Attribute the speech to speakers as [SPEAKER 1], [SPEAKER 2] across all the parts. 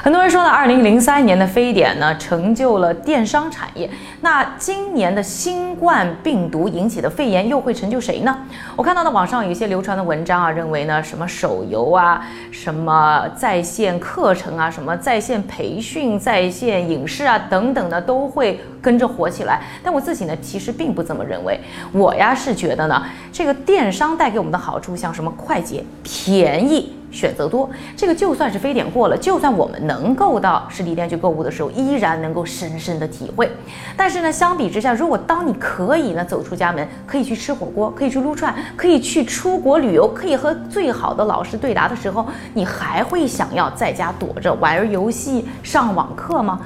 [SPEAKER 1] 很多人说呢，二零零三年的非典呢，成就了电商产业。那今年的新冠病毒引起的肺炎又会成就谁呢？我看到的网上有一些流传的文章啊，认为呢，什么手游啊，什么在线课程啊，什么在线培训、在线影视啊等等的，都会跟着火起来。但我自己呢，其实并不这么认为。我呀是觉得呢，这个电商带给我们的好处，像什么快捷、便宜。选择多，这个就算是非典过了，就算我们能够到实体店去购物的时候，依然能够深深的体会。但是呢，相比之下，如果当你可以呢走出家门，可以去吃火锅，可以去撸串，可以去出国旅游，可以和最好的老师对答的时候，你还会想要在家躲着玩游戏、上网课吗？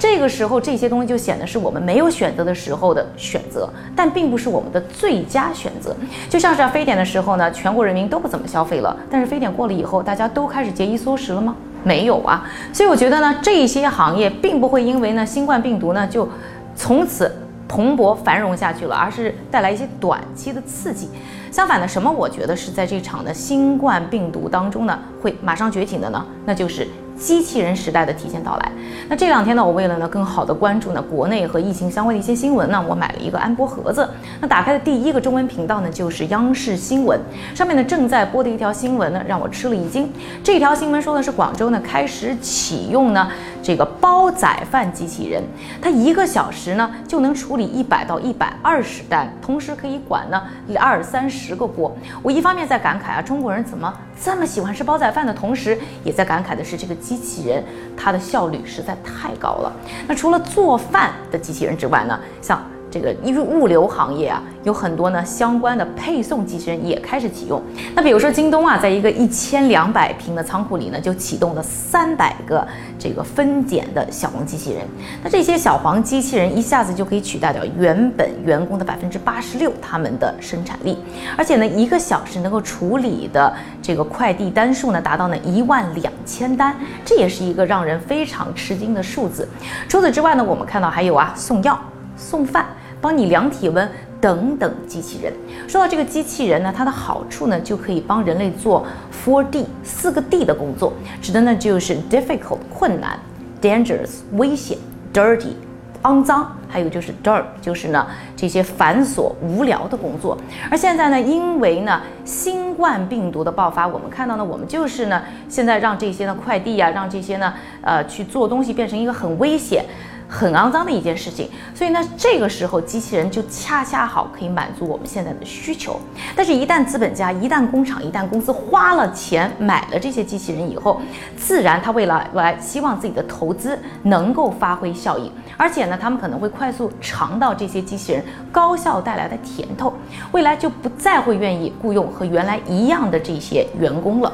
[SPEAKER 1] 这个时候，这些东西就显得是我们没有选择的时候的选择，但并不是我们的最佳选择。就像是非典的时候呢，全国人民都不怎么消费了，但是非典过了以后，大家都开始节衣缩食了吗？没有啊。所以我觉得呢，这些行业并不会因为呢新冠病毒呢就从此蓬勃繁荣下去了，而是带来一些短期的刺激。相反的，什么我觉得是在这场的新冠病毒当中呢会马上觉醒的呢？那就是。机器人时代的提前到来。那这两天呢，我为了呢更好的关注呢国内和疫情相关的一些新闻呢，我买了一个安播盒子。那打开的第一个中文频道呢，就是央视新闻，上面呢正在播的一条新闻呢，让我吃了一惊。这条新闻说的是广州呢开始启用呢这个煲仔饭机器人，它一个小时呢就能处理一百到一百二十单，同时可以管呢二三十个锅。我一方面在感慨啊，中国人怎么这么喜欢吃煲仔饭的同时，也在感慨的是这个。机器人它的效率实在太高了。那除了做饭的机器人之外呢，像。这个因为物流行业啊，有很多呢相关的配送机器人也开始启用。那比如说京东啊，在一个一千两百平的仓库里呢，就启动了三百个这个分拣的小黄机器人。那这些小黄机器人一下子就可以取代掉原本员工的百分之八十六他们的生产力，而且呢，一个小时能够处理的这个快递单数呢，达到呢一万两千单，这也是一个让人非常吃惊的数字。除此之外呢，我们看到还有啊送药、送饭。帮你量体温等等机器人。说到这个机器人呢，它的好处呢，就可以帮人类做 four D 四个 D 的工作，指的呢就是 difficult 困难，dangerous 危险，dirty 肮脏，还有就是 dirt 就是呢这些繁琐无聊的工作。而现在呢，因为呢新冠病毒的爆发，我们看到呢，我们就是呢现在让这些呢快递呀，让这些呢呃去做东西变成一个很危险。很肮脏的一件事情，所以呢，这个时候机器人就恰恰好可以满足我们现在的需求。但是，一旦资本家、一旦工厂、一旦公司花了钱买了这些机器人以后，自然他为了来希望自己的投资能够发挥效益，而且呢，他们可能会快速尝到这些机器人高效带来的甜头，未来就不再会愿意雇佣和原来一样的这些员工了。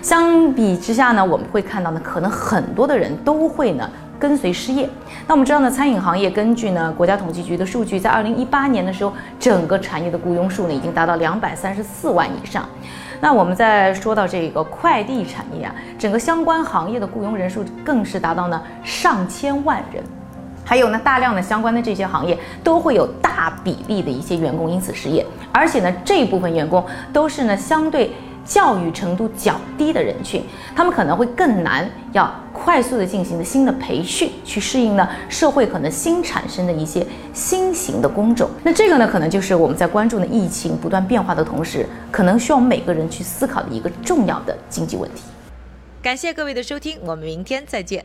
[SPEAKER 1] 相比之下呢，我们会看到呢，可能很多的人都会呢。跟随失业，那我们知道呢，餐饮行业根据呢国家统计局的数据，在二零一八年的时候，整个产业的雇佣数呢已经达到两百三十四万以上。那我们再说到这个快递产业啊，整个相关行业的雇佣人数更是达到呢上千万人。还有呢，大量的相关的这些行业都会有大比例的一些员工因此失业，而且呢，这部分员工都是呢相对。教育程度较低的人群，他们可能会更难要快速的进行的新的培训，去适应呢社会可能新产生的一些新型的工种。那这个呢，可能就是我们在关注的疫情不断变化的同时，可能需要我们每个人去思考的一个重要的经济问题。感谢各位的收听，我们明天再见。